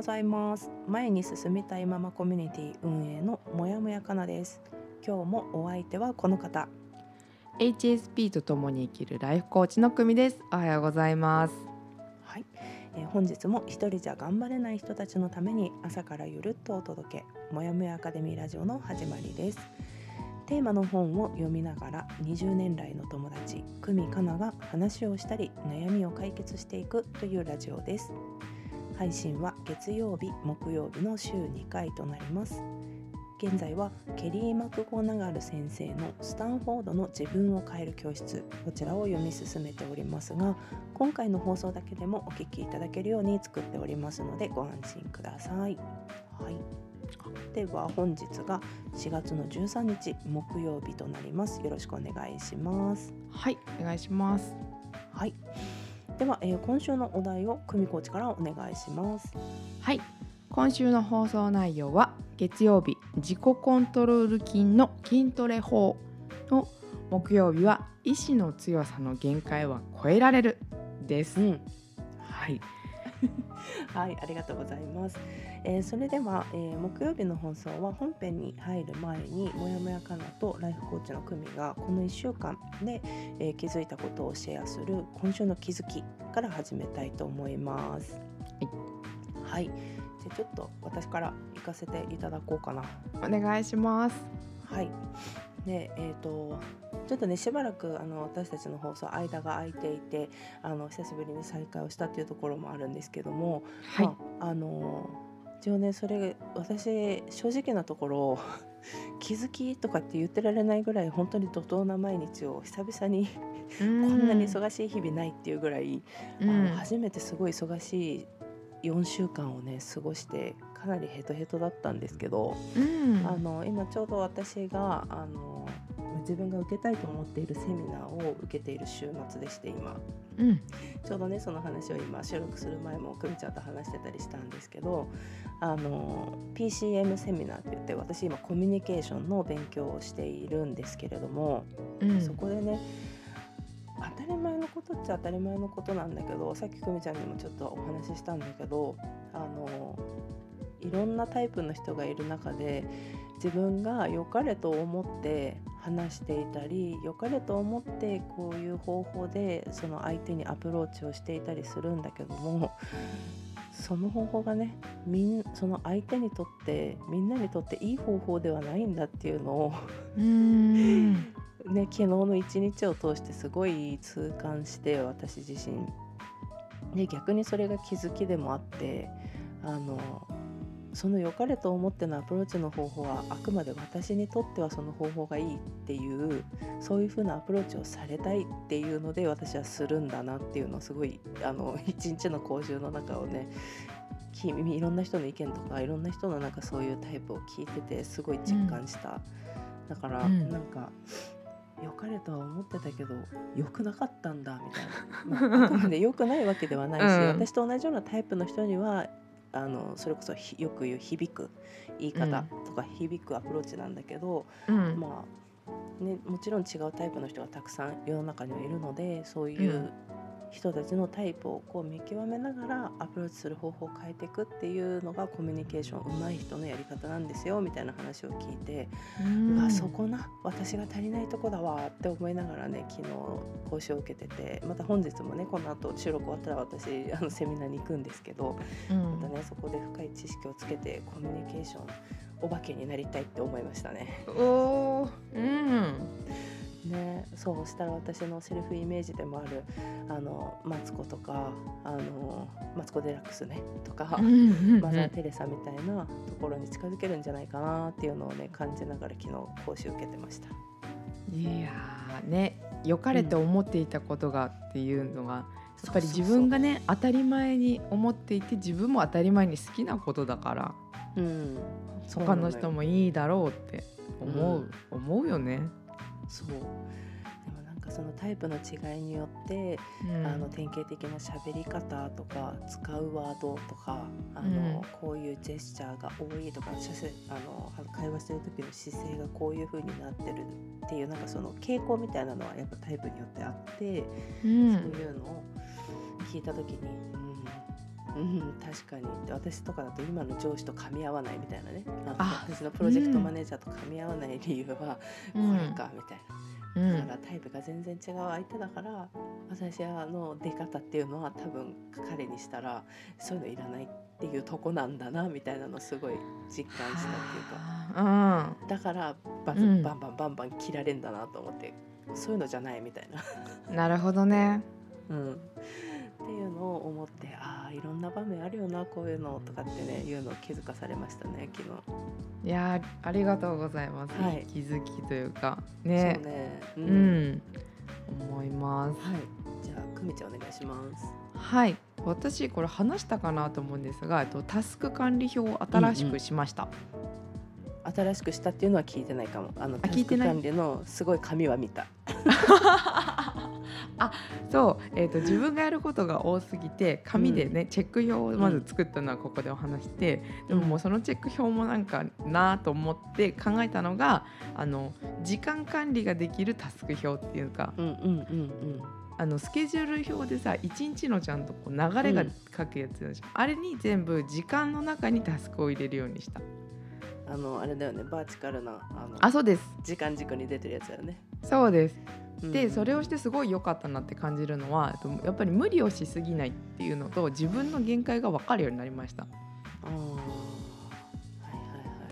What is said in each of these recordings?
ございます。前に進みたいママコミュニティ運営のもやもやかなです。今日もお相手はこの方。HSP と共に生きるライフコーチの久美です。おはようございます。はい、えー本日も一人じゃ頑張れない人たちのために朝からゆるっとお届け。もやもやアカデミーラジオの始まりです。テーマの本を読みながら20年来の友達久美かなが話をしたり悩みを解決していくというラジオです。配信は月曜日木曜日の週2回となります現在はケリー・マクゴナガル先生のスタンフォードの自分を変える教室こちらを読み進めておりますが今回の放送だけでもお聞きいただけるように作っておりますのでご安心ください。はい、では本日が4月の13日木曜日となります。よろしくお願いします。はいお願いしますはい。では、えー今週のお題を久美コーチからお願いします。はい今週の放送内容は月曜日自己コントロール筋の筋トレ法の木曜日は意志の強さの限界は超えられるです、ん。はい はい、ありがとうございます。えーそれでは、えー木曜日の放送は本編に入る前にもやもやかなとライフコーチの久美がこの1週間で、えー気づいたことをシェアする今週の気づきから始めたいと思います。はい、じゃあちょっと私から行かせていただこうかな。お願いしますはい。で、えっ、とちょっとねしばらくあの私たちの放送間が空いていて、あの久しぶりに再開をしたっていうところもあるんですけども、はい、まあ、あの一応ねそれ私正直なところ 気づきとかって言ってられないぐらい本当に怒涛な毎日を久々にここんなに忙しい日々ないっていうぐらい、うん。あの初めてすごい忙しい4週間をね過ごしてかなりヘトヘトだったんですけど、うん。あの今ちょうど私があの自分が受けたいと思っているセミナーを受けている週末でして今。うん。ちょうどねその話を今収録する前も久美ちゃんと話してたりしたんですけどあの PCM セミナーって言って私今コミュニケーションの勉強をしているんですけれども、うん。そこでね当たり前のことっちゃ当たり前のことなんだけどさっき久美ちゃんにもちょっとお話ししたんだけどあのいろんなタイプの人がいる中で自分が良かれと思って話していたり良かれと思ってこういう方法でその相手にアプローチをしていたりするんだけどもその方法がねみんその相手にとってみんなにとっていい方法ではないんだっていうのをうん。ね、昨日の一日を通してすごい痛感して私自身。で逆にそれが気づきでもあってあのその良かれと思ってのアプローチの方法はあくまで私にとってはその方法がいいっていうそういう風なアプローチをされたいっていうので私はするんだなっていうのをすごいあの一日の講習の中をねきいろんな人の意見とかいろんな人のなんかそういうタイプを聞いててすごい実感した。だから、うん。なんか良かれとは思ってたけど良くなかったんだみたいな、まあ、あくまで良くないわけではないし、うん。私と同じようなタイプの人にはあのそれこそひよく言う響く言い方とか響くアプローチなんだけど、うん。まあね、もちろん違うタイプの人がたくさん世の中にはいるのでそういううん人たちのタイプをこう見極めながらアプローチする方法を変えていくっていうのがコミュニケーション上手い人のやり方なんですよみたいな話を聞いて、うわそこな私が足りないとこだわって思いながらね昨日講習を受けててまた本日もねこの後収録終わったら私あのセミナーに行くんですけどうん。またねそこで深い知識をつけてコミュニケーションお化けになりたいって思いましたね。おー。うんね、そうしたら私のセルフイメージでもあるあのマツコとかあのマツコ・デラックスねとか、マザー・テレサみたいなところに近づけるんじゃないかなっていうのをね感じながら昨日講習受けてました。いやーね良かれと思っていたことがっていうのがやっぱり自分がね当たり前に思っていて自分も当たり前に好きなことだからうん。他の人もいいだろうって思う、うん。思うよね。そう。でもなんかそのタイプの違いによって、うん。あの典型的な喋り方とか使うワードとかあの、うん。こういうジェスチャーが多いとかあの会話してる時の姿勢がこういう風になってるっていうなんかその傾向みたいなのはやっぱタイプによってあって、うそういんうのを聞いた時にうん、うん、確かに。って私とかだと今の上司と噛み合わないみたいなね。私のプロジェクトマネージャーと噛み合わない理由はこうん。れかみたいな。うん。だからタイプが全然違う相手だから私の出方っていうのは多分彼にしたらそういうのいらないっていうとこなんだなみたいなのすごい実感したっていうか。あだからバズうん。バンバンバンバン切られんだなと思ってそういうのじゃないみたいな、ーなるほどね。うん、っていうのを思ってああいろんな場面あるよなこういうのとかってねいうのを気づかされましたね昨日。いやーありがとうございます。はい。気づきというか。そうね。ね、ううん、思います。はい。じゃあ久美ちゃんお願いします。はい。私これ話したかなと思うんですがえっとタスク管理表を新しくしました。新しくしたっていうのは聞いてないかも。あのタスク聞いてない？管理のすごい紙は見た あそう、えー、と自分がやることが多すぎて紙でね、チェック表をまず作ったのはここでお話して、でももうそのチェック表もなんかなと思って考えたのがあの時間管理ができるタスク表っていうかうんうんうんあのスケジュール表でさ一日のちゃんとこう流れが書くやつじゃん、あれに全部時間の中にタスクを入れるようにした。うんあのあれだよねバーチカルなあのあそうです。時間軸に出てるやつだよね。そうです。うんでそれをしてすごい良かったなって感じるのはえっとやっぱり無理をしすぎないっていうのと自分の限界が分かるようになりました。あ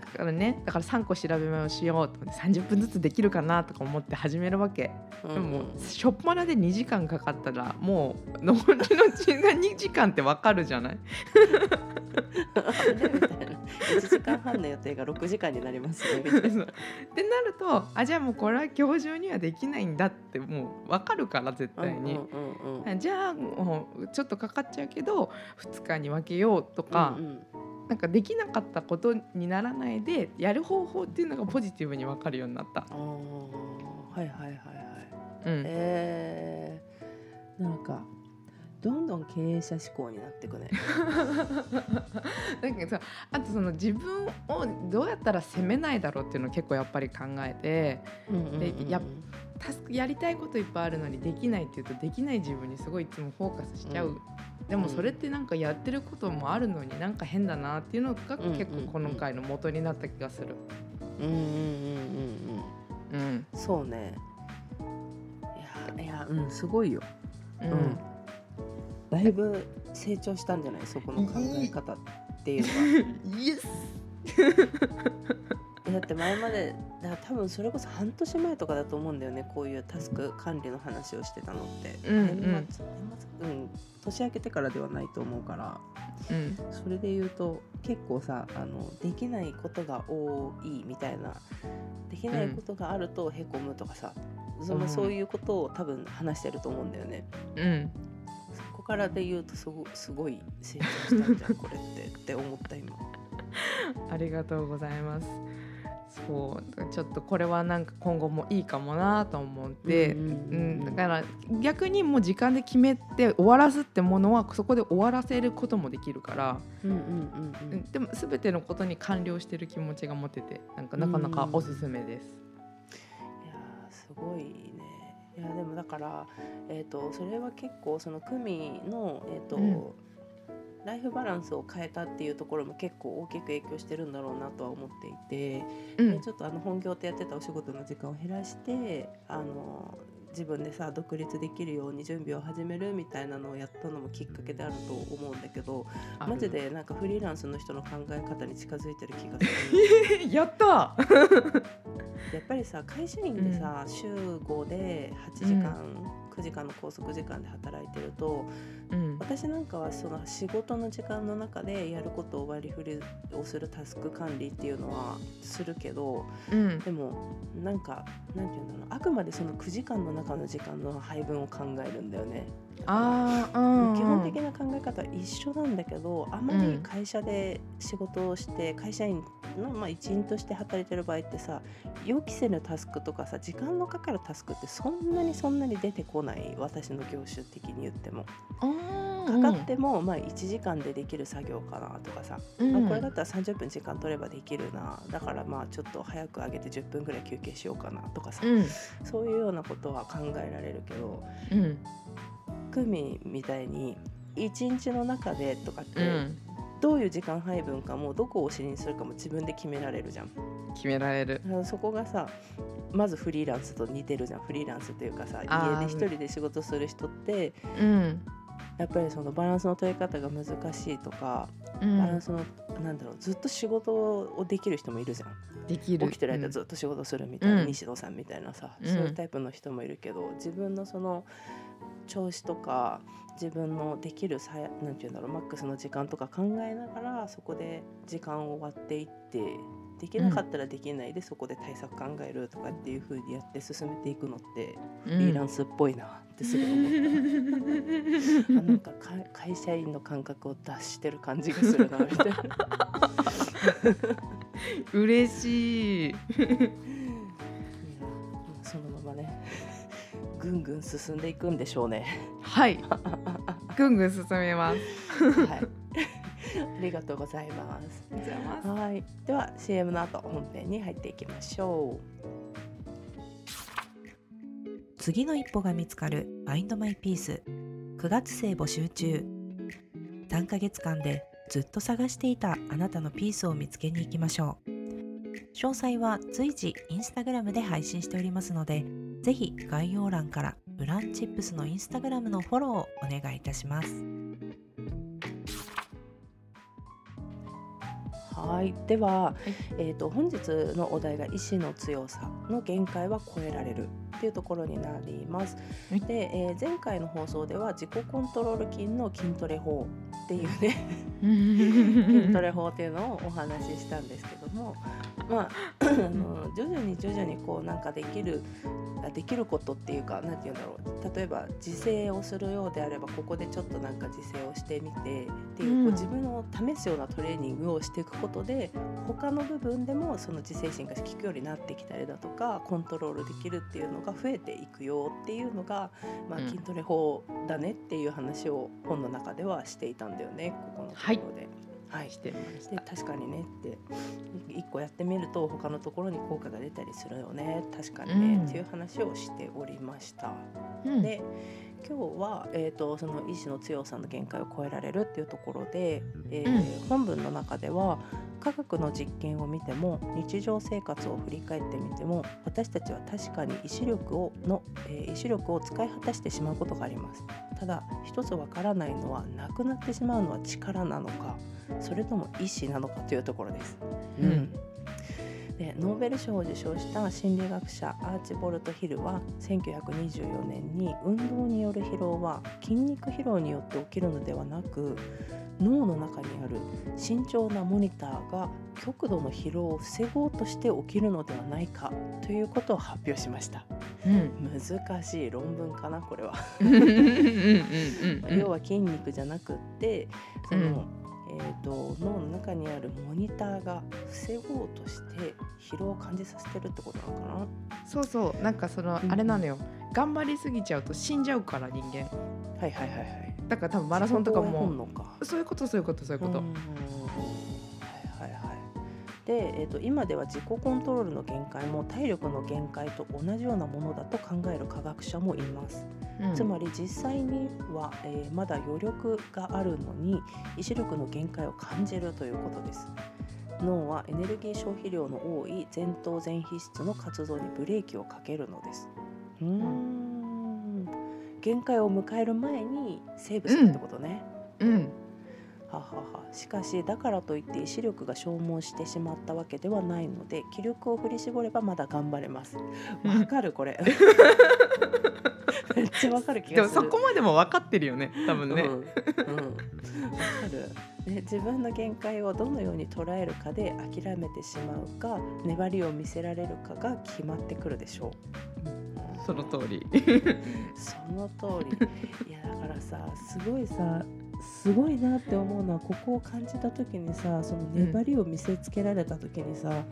からねだから3個調べ目をしようと思って30分ずつできるかなとか思って始めるわけ。うん。うんしょっぱなで2時間かかったらもう残りの時間2時間って分かるじゃない？あれみたいな1時間半の予定が6時間になりますねみたいな。ってなるとあじゃあもうこれは今日中にはできないんだってもう分かるから絶対に。じゃあもうちょっとかかっちゃうけど2日に分けようとか、うんうんなんかできなかったことにならないでやる方法っていうのがポジティブに分かるようになった。はいはいはいはいうん、えー、なんかどんどん経営者志向になっていくね。なんかさあとその自分をどうやったら責めないだろうっていうのを結構やっぱり考えてでやっタスクやりたいこといっぱいあるのにできないっていうとできない自分にすごいいつもフォーカスしちゃう、うん。でもそれってなんかやってることもあるのになんか変だなっていうのがうん結構この回の元になった気がする。うんうんうんうんうん。うん。そうね。いやいやうんすごいよ。うん。うんだいぶ成長したんじゃない？そこの考え方っていうのは。イエスだって前までだ多分それこそ半年前とかだと思うんだよねこういうタスク管理の話をしてたのって、うんうん。年末年末うん年明けてからではないと思うから。うん。それで言うと結構さあのできないことが多いみたいな。できないことがあるとへこむとかさ、そのうん。そういうことを多分話してると思うんだよね。うんからで言うとすごすごい成長したんじゃんこれってって思った今。ありがとうございます。そうちょっとこれはなんか今後もいいかもなと思って、うんうんうんうんだから逆にもう時間で決めて終わらすってものはそこで終わらせることもできるから、うんうんうんうんでも全てのことに完了してる気持ちが持ててなんかなかなかおすすめです。いやーすごいね。いやでもだから、えー、とそれは結構その組の、えーとうん。ライフバランスを変えたっていうところも結構大きく影響してるんだろうなとは思っていて、うん。でちょっとあの本業ってやってたお仕事の時間を減らしてあの自分でさ独立できるように準備を始めるみたいなのをやったのもきっかけであると思うんだけどマジでなんかフリーランスの人の考え方に近づいてる気がする。やった。やっぱりさ会社員でさ、週5で8時間、9時間の拘束時間で働いてるとうん。私なんかはその仕事の時間の中でやることを割り振りをするタスク管理っていうのはするけどうん。でもなんかなんていうんだろうあくまでその9時間の中の時間の配分を考えるんだよね。ああ、うん、基本的な考え方は一緒なんだけどあまり会社で仕事をして会社員の、まあ、一員として働いてる場合ってさ予期せぬタスクとかさ時間のかかるタスクってそんなにそんなに出てこない。私の業種的に言っても。かかっても、まあ、1時間でできる作業かなとかさ、うん。まあ、これだったら30分時間取ればできるな。だからまあちょっと早く上げて10分ぐらい休憩しようかなとかさ、うん。そういうようなことは考えられるけどうん。クミみたいに1日の中でとかって、うん。どういう時間配分かもどこをお尻にするかも自分で決められるじゃん。決められる。そこがさまずフリーランスと似てるじゃん。フリーランスというかさ家で一人で仕事する人ってうんやっぱりそのバランスの取り方が難しいとか、うん。バランスのなんだろうずっと仕事をできる人もいるじゃん。できる。起きてる間ずっと仕事するみたいな、うん。西野さんみたいなさ、うんそういうタイプの人もいるけど自分のその調子とか自分のできるさやなんていうんだろうマックスの時間とか考えながらそこで時間を割っていってできなかったらできないで、そこで対策考えるとかっていう風にやって進めていくのって、うんフリーランスっぽいなってすぐ思った。あなんかか会社員の感覚を脱してる感じがするなみたいな。嬉しいそのままねぐんぐん進んでいくんでしょうね。はいぐんぐん進めますはい。ありがとうございます。はい。では CM の後本編に入っていきましょう。次の一歩が見つかる Find My Peace 9月生募集中。3ヶ月間でずっと探していたあなたのピースを見つけに行きましょう。詳細は随時インスタグラムで配信しておりますので、ぜひ概要欄からウランチップスのインスタグラムのフォローをお願いいたします。はい、では、えー、と本日のお題が意志の強さの限界は超えられるっていうところになります。はい。で、えー前回の放送では自己コントロール筋の筋トレ法っていうね筋トレ法っていうのをお話ししたんですけども、まあ、あの徐々に徐々にこうなんかできるあできることっていうかなんて言うんだろう。例えば自制をするようであればここでちょっとなんか自制をしてみてっていう,、うん。こう自分を試すようなトレーニングをしていくことで他の部分でもその自制心が効くようになってきたりだとかコントロールできるっていうのが増えていくよっていうのが、まあ、うん。筋トレ法だねっていう話を本の中ではしていたんだよねここのところで。はい。してましでた確かにねって一個やってみると他のところに効果が出たりするよね確かにね、うん。っていう話をしておりました。うん。で今日は、えー、とその意志の強さの限界を超えられるっていうところで、えー本文の中では科学の実験を見ても日常生活を振り返ってみても私たちは確かに意志力をの、えー意志力を使い果たしてしまうことがあります。ただ一つわからないのはなくなってしまうのは力なのかそれとも意志なのかというところです。うんでノーベル賞を受賞した心理学者アーチボルト・ヒルは1924年に運動による疲労は筋肉疲労によって起きるのではなく脳の中にある慎重なモニターが極度の疲労を防ごうとして起きるのではないかということを発表しました。うん。難しい論文かなこれは。うんうんうんうん 要は筋肉じゃなくってその、えー、と脳の中にあるモニターが防ごうとして疲労を感じさせてるってことなのかな？そうそうなんかそのうんあれなのよ。頑張りすぎちゃうと死んじゃうから人間。はいはいはいはい。だから多分マラソンとかも。そういうことそういうことそういうこと。うん。はいはいはいで、えー、と今では自己コントロールの限界も体力の限界と同じようなものだと考える科学者もいます。うん。つまり実際には、えーまだ余力があるのに意志力の限界を感じるということです。脳はエネルギー消費量の多い前頭前皮質の活動にブレーキをかけるのです。うーん。限界を迎える前にセーブするってことね、うんしかしだからといって意志力が消耗してしまったわけではないので気力を振り絞ればまだ頑張れます。わかる？これ。めっちゃわかる気でもがする。そこまでも分かってるよね多分ね、うん。うん、わかる。で自分の限界をどのように捉えるかで諦めてしまうか粘りを見せられるかが決まってくるでしょう。その通り。その通り。いやだからさすごいさすごいなって思うのはここを感じた時にさその粘りを見せつけられた時にさ、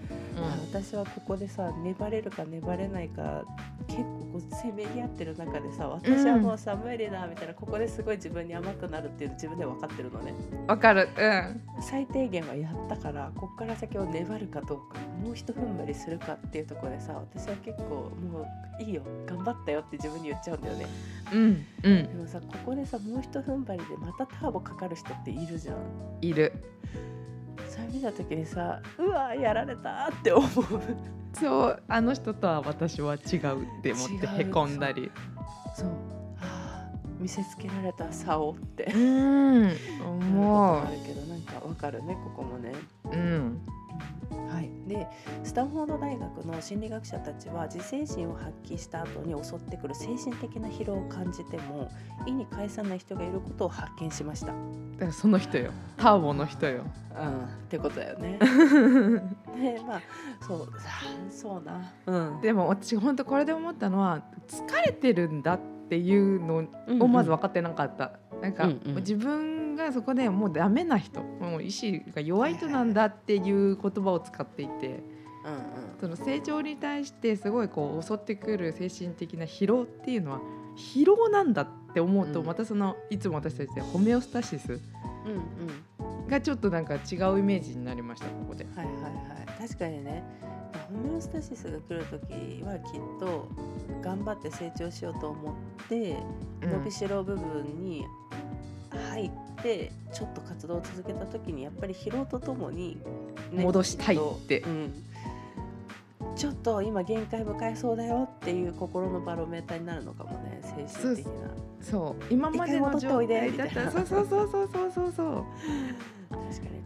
私はここでさ粘れるか粘れないか結構こうせめぎ合ってる中でさ私はもうさ、無理だみたいなここですごい自分に甘くなるっていうの自分で分かってるのね。わかる。うん。最低限はやったからここから先を粘るかどうかもうひと踏ん張りするかっていうところでさ私は結構もういいよ頑張ったよって自分に言っちゃうんだよねうん。うん。でもさここでさもうひと踏ん張りでまたターボかかる人っているじゃん。いる。それ見た時にさうわやられたって思う。そうあの人とは私は違うって思ってへこんだり。そう、はあ、見せつけられた差をって。思あるけどなんかわかるねここもね。ううん。はい、でスタンフォード大学の心理学者たちは自制心を発揮した後に襲ってくる精神的な疲労を感じても意に介さない人がいることを発見しました。その人よターボの人ようん、ってことだよね。でまあそうさそうな。うん、でも私本当これで思ったのは疲れてるんだっていうのをまず分かってなかった、なんか、うんうん。自分がそこでもうダメな人もう意志が弱い人なんだっていう言葉を使っていてうんうん。その成長に対してすごいこう襲ってくる精神的な疲労っていうのは疲労なんだって思うと、うん。またそのいつも私たちでホメオスタシスうんうん。がちょっとなんか違うイメージになりましたここで。はいはいはい。確かにねホメオスタシスが来る時はきっと頑張って成長しようと思ってうん。伸びしろ部分に入ってちょっと活動を続けた時にやっぱり疲労とともに、ね戻したいって。うん。ちょっと今限界迎えそうだよっていう心のバロメーターになるのかもね精神的な。そう今までの状態だったそうそうそうそうそうそうそう。確かに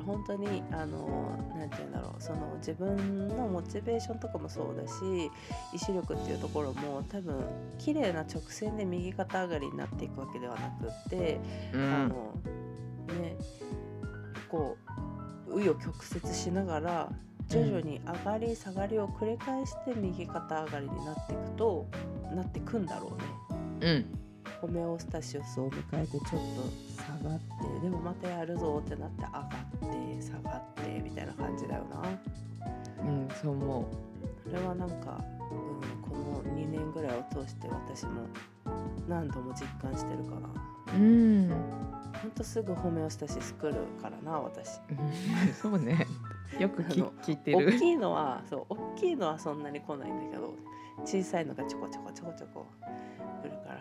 から本当にあのなんて言うんだろうその自分のモチベーションとかもそうだし意志力っていうところも多分綺麗な直線で右肩上がりになっていくわけではなくって、うんあのねこう紆余曲折しながら徐々に上がり下がりを繰り返して右肩上がりになっていくとなってくんだろうね。うんホメオスタシスを迎えてちょっと下がってでもまたやるぞってなって上がって下がってみたいな感じだよな。うんそう思それはなんか、うん、この2年ぐらいを通して私も何度も実感してるかなううん。ほんとすぐホメオスタシス来るからな私。そうね。よく聞いてる。大きいのはそう大きいのはそんなに来ないんだけど小さいのがちょこちょこちょこちょこ来るから。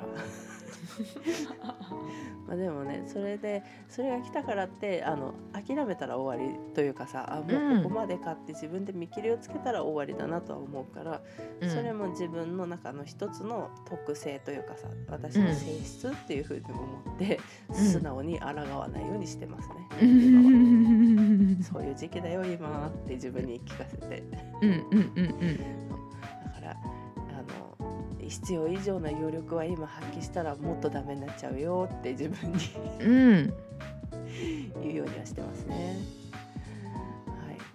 まあでもねそれでそれが来たからってあの諦めたら終わりというかさあもうここまでかって自分で見切りをつけたら終わりだなとは思うから、うん。それも自分の中の一つの特性というかさ私の性質っていうふうに思って、ん。素直に抗わないようにしてますね。う今は。んそういう時期だよ今って自分に聞かせて。うんうんうんだからあの必要以上な余力は今発揮したらもっとダメになっちゃうよって自分にうんうん 言うようにはしてますね。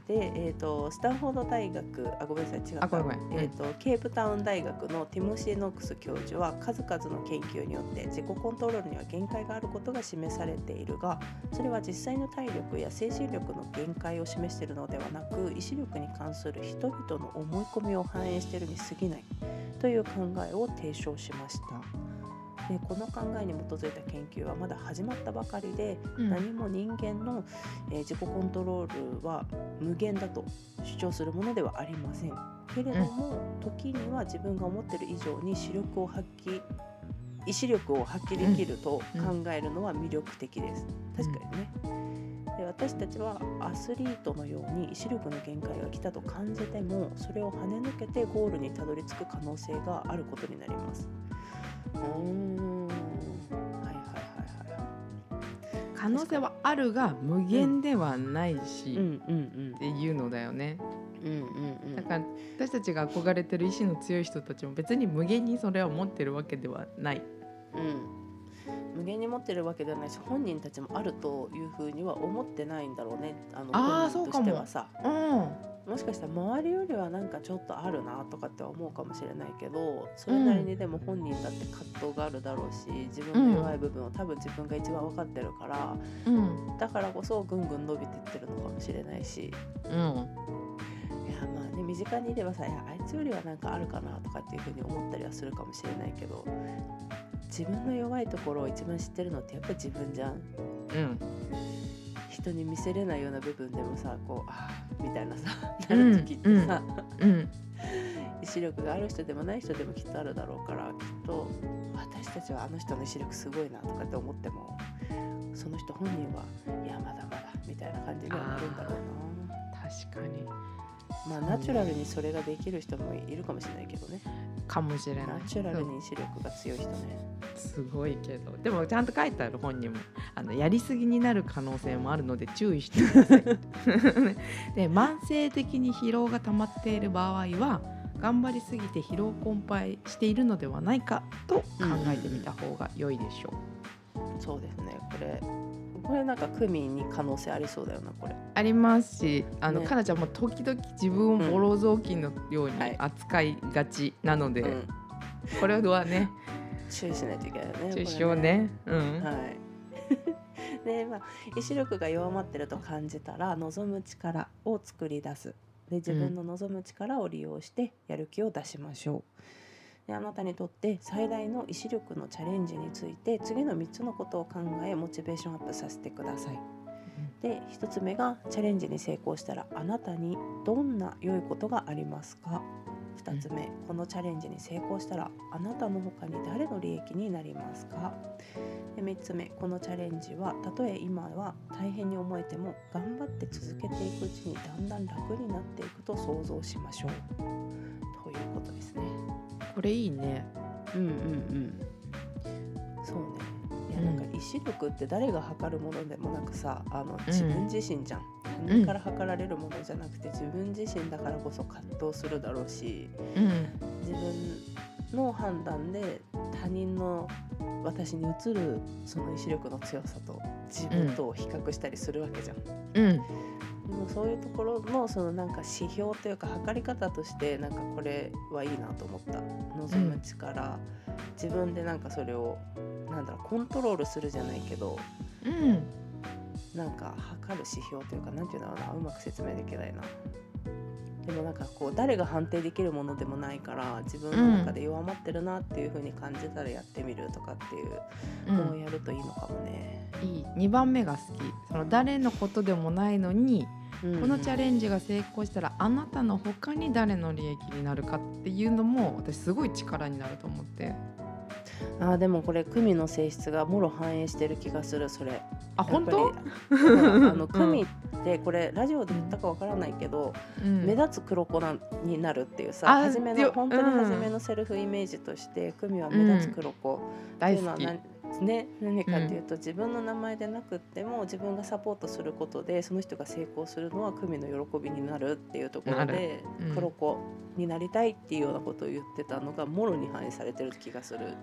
はい、で、えー、とスタンフォード大学あごめんなさい違った。うん。えー、とケープタウン大学のティモシー・ノックス教授は数々の研究によって自己コントロールには限界があることが示されているがそれは実際の体力や精神力の限界を示しているのではなく意志力に関する人々の思い込みを反映しているに過ぎないという考えを提唱しました。でこの考えに基づいた研究はまだ始まったばかりで、うん。何も人間の、えー自己コントロールは無限だと主張するものではありません。けれども、時には自分が思っている以上に視力を発揮意志力を発揮できると考えるのは魅力的です、確かにね。で私たちはアスリートのように意志力の限界が来たと感じてもそれを跳ね抜けてゴールにたどり着く可能性があることになります可能性はあるが無限ではないし、うんうんっていうのだよね。だから私たちが憧れてる意志の強い人たちも別に無限にそれを持ってるわけではない。うん、無限に持ってるわけではないし本人たちもあるというふうには思ってないんだろうね。あのあー本人としてはさ。うん。もしかしたら周りよりはなんかちょっとあるなとかって思うかもしれないけどそれなりにでも本人だって葛藤があるだろうし自分の弱い部分を多分自分が一番分かってるから、うん。だからこそぐんぐん伸びてってるのかもしれないし。うん。いやまあね身近にいればさあいつよりはなんかあるかなとかっていうふうに思ったりはするかもしれないけど自分の弱いところを一番知ってるのってやっぱり自分じゃん。うん。人に見せれないような部分でもさこうあーみたいなさなる時ってさ、うん意志力がある人でもない人でもきっとあるだろうからきっと私たちはあの人の意志力すごいなとかって思ってもその人本人はいやまだまだみたいな感じにはなるんだろう確かに。なまあナチュラルにそれができる人もいるかもしれないけどね。かもしれない。ナチュラルに意志力が強い人ね。すごいけど。でもちゃんと書いてある本にもあのやりすぎになる可能性もあるので注意してください。で慢性的に疲労が溜まっている場合は頑張りすぎて疲労困憊しているのではないかと考えてみた方が良いでしょう、そうですね。これこれなんかクミに可能性ありそうだよなこれ。ありますしあの、ね。かなちゃんも時々自分をボロ雑巾のようにはい。扱いがちなので、うん。これはね注意しないといけないよね注意しようね。うん、はい。で、まあ、意志力が弱まってると感じたら望む力を作り出す。で自分の望む力を利用してやる気を出しましょう。であなたにとって最大の意志力のチャレンジについて次の3つのことを考えモチベーションアップさせてください。で1つ目がチャレンジに成功したらあなたにどんな良いことがありますか？2つ目このチャレンジに成功したらあなたの他に誰の利益になりますか？で3つ目このチャレンジはたとえ今は大変に思えても頑張って続けていくうちにだんだん楽になっていくと想像しましょう。ということですね。これいいね。うんうんうん。そうね。いやなんか意志力って誰が測るものでもなくさあの自分自身じゃん、他人から測られるものじゃなくて自分自身だからこそ葛藤するだろうしうん。自分の判断で他人の私に映るその意志力の強さと自分とを比較したりするわけじゃん。うんでもそういうところのそのなんか指標というか測り方としてなんかこれはいいなと思った。望む力、自分でなんかそれをなんだろうコントロールするじゃないけどうん。なんか測る指標というかなんていうんだろうな。うまく説明できないな。でもなんかこう誰が判定できるものでもないから自分の中で弱まってるなっていう風に感じたらやってみるとかっていうのをやるといいのかもね。いい。2番目が好き。その誰のことでもないのに、このチャレンジが成功したらあなたの他に誰の利益になるかっていうのも私すごい力になると思ってあーでもこれ組の性質がもろ反映してる気がするそれ。あ本当？あの 組ってこれラジオで言ったかわからないけど、うん。目立つ黒子なんになるっていうさあ初めよの本当にうん初めのセルフイメージとして組は目立つ黒子っていうのは何,、ね、何かっていうと、自分の名前でなくっても自分がサポートすることでその人が成功するのは組の喜びになるっていうところなで、る。うん。黒子になりたいっていうようなことを言ってたのがもろに反映されてる気がする。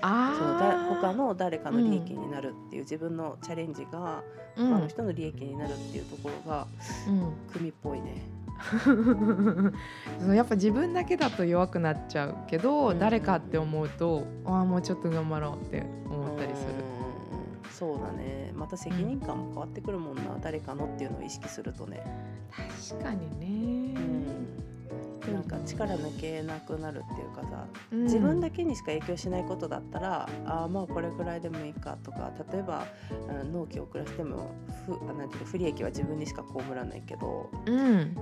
あそのだ他ーの誰かの利益になるっていう、自分のチャレンジがうん。他の人の利益になるっていうところがうん。組っぽいね。やっぱ自分だけだと弱くなっちゃうけど、うん。誰かって思うとああもうちょっと頑張ろうって思ったりする。うん。そうだね。また責任感も変わってくるもんな、誰かのっていうのを意識するとね、確かにね、うん、なんか力抜けなくなるっていうかさ、うん。自分だけにしか影響しないことだったらあーまあこれぐらいでもいいかとか例えばあ納期を遅らせても不あなんていうの不利益は自分にしか被らないけどうん。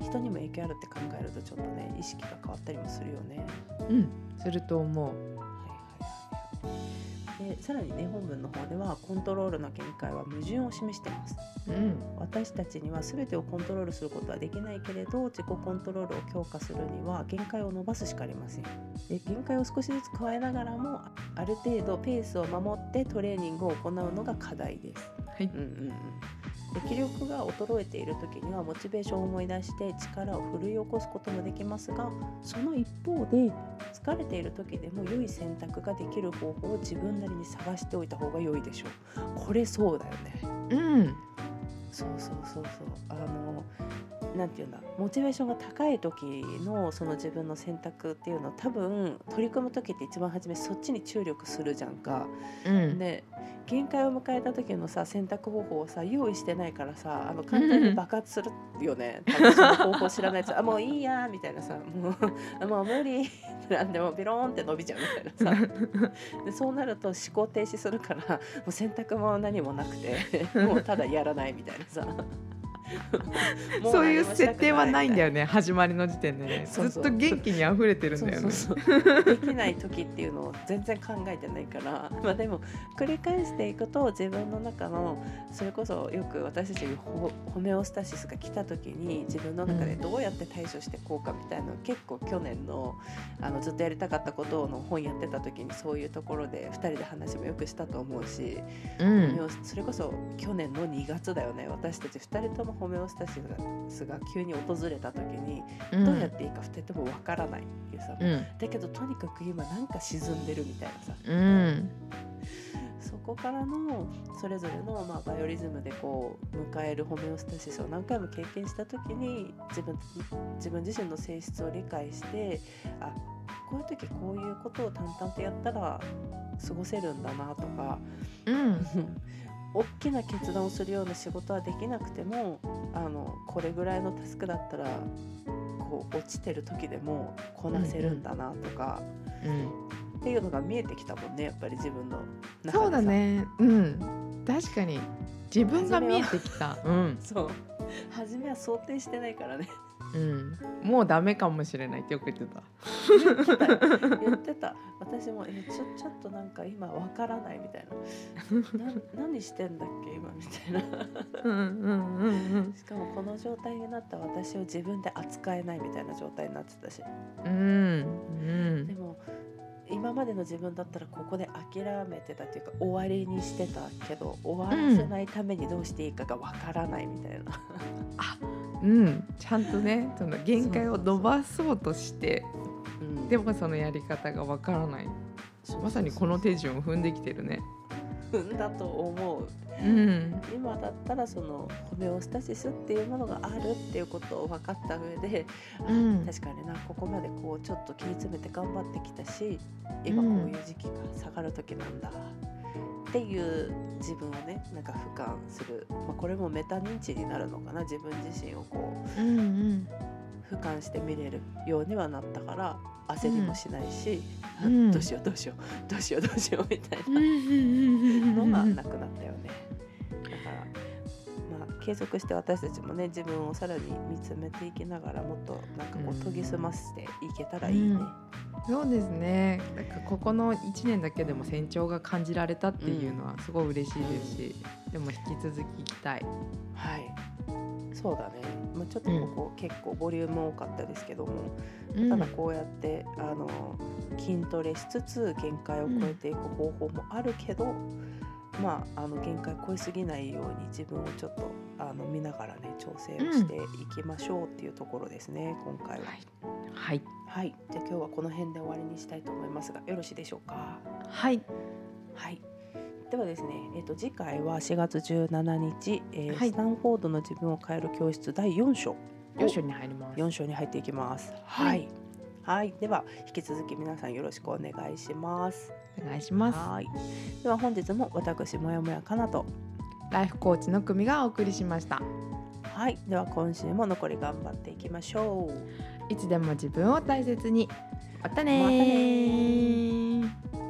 人にも影響あるって考えるとちょっとね意識が変わったりもするよね。うん。すると思う。はいはいはい、でさらにね本文の方ではコントロールの見解は矛盾を示しています。うん。私たちには全てをコントロールすることはできないけれど自己コントロールを強化するには限界を伸ばすしかありません。で限界を少しずつ加えながらもある程度ペースを守ってトレーニングを行うのが課題です、はい。うんうんうん、で気力が衰えている時にはモチベーションを思い出して力を奮い起こすこともできますがその一方で疲れている時でも良い選択ができる方法を自分なりに探しておいた方が良いでしょう。これそうだよね。うん。そうそうそうそう。あのなんていうんだ？モチベーションが高い時のその自分の選択っていうのを多分取り組む時って一番初めそっちに注力するじゃんか。うん。で限界を迎えた時のさ選択方法をさ用意してないからさあの簡単に爆発するよね。多分その方法知らないやつあもういいやみたいなさもう あもう無理。なんでもビローンって伸びちゃうみたいなさ。でそうなると思考停止するからもう選択も何もなくてもうただやらないみたいなさ。もそういう設定はないんだよよね始まりの時点でね。ずっと元気に溢れてるんだよね。できない時っていうのを全然考えてないから。まあでも繰り返していくと自分の中のそれこそよく私たちにホホメオスタシスが来た時に自分の中でどうやって対処していこうかみたいなのを結構去年のあのずっとやりたかったことの本やってた時にそういうところで2人で話もよくしたと思うし、うん。それこそ去年の2月だよね。私たち2人ともホメオスタシスが急に訪れた時にうん。どうやっていいか2人ともわからないっていうさ、うん。だけどとにかく今なんか沈んでるみたいなさ。うん。そこからのそれぞれの、まあ、バイオリズムでこう迎えるホメオスタシスを何回も経験した時に自分自分自身の性質を理解してあこういう時こういうことを淡々とやったら過ごせるんだなとか。うん 大きな決断をするような仕事はできなくてもあのこれぐらいのタスクだったらこう落ちてる時でもこなせるんだなとか、うん。っていうのが見えてきたもんねやっぱり自分の中でさ。そうだね。うん。確かに。自分が見えてきた。うん。そう。初めは想定してないからねうん。もうダメかもしれない。ってよく言ってた。言ってた。私もえちょちょっとなんか今わからないみたいな。な何してんだっけ今みたいな。うんうんうんしかもこの状態になった私を自分で扱えないみたいな状態になってたし。うんうん。でも今までの自分だったらここで諦めてたっていうか終わりにしてたけど終わらせないためにどうしていいかがわからないみたいな、うんちゃんとねその限界を伸ばそうとしてうん。でもそのやり方がわからない。まさにこの手順を踏んできてるね踏んだと思う。うん。今だったらそのホメオスタシスっていうものがあるっていうことを分かった上で、あうん。確かになここまでこうちょっと切り詰めて頑張ってきたし今こういう時期が下がる時なんだっていう自分をねなんか俯瞰する、まあ、これもメタ認知になるのかな自分自身をこう。んうん。う俯瞰して見れるようにはなったから焦りもしないし、あうん どうしようどうしよう どうしようどうしようみたいな。ののがなくなったよね。だから、まあ、継続して私たちもね自分をさらに見つめていきながらもっとなんかこううん研ぎ澄ませていけたらいいね。うんそうですねなんかここの1年だけでも成長が感じられたっていうのはすごい嬉しいですし、でも引き続き行きたい。はいそうだね、まあ、ちょっとここ、結構ボリューム多かったですけども、うん。ただこうやってあの筋トレしつつ限界を超えていく方法もあるけど、まあ、あの限界を超えすぎないように自分をちょっとあの見ながらね調整をしていきましょうっていうところですね、今回は。はい、はい、じゃあ今日はこの辺で終わりにしたいと思いますがよろしいでしょうか？はい、はい。ではですね、えっ、と次回は4月17日、えーはいスタンフォードの自分を変える教室第4章よしに入ります。4章に入っていきます。ははいい。はい、では引き続き皆さんよろしくお願いします。お願いします。はい。では本日も私もやもやかなと、ライフコーチの組がお送りしました。はい。では今週も残り頑張っていきましょう。いつでも自分を大切に。またねーまたねー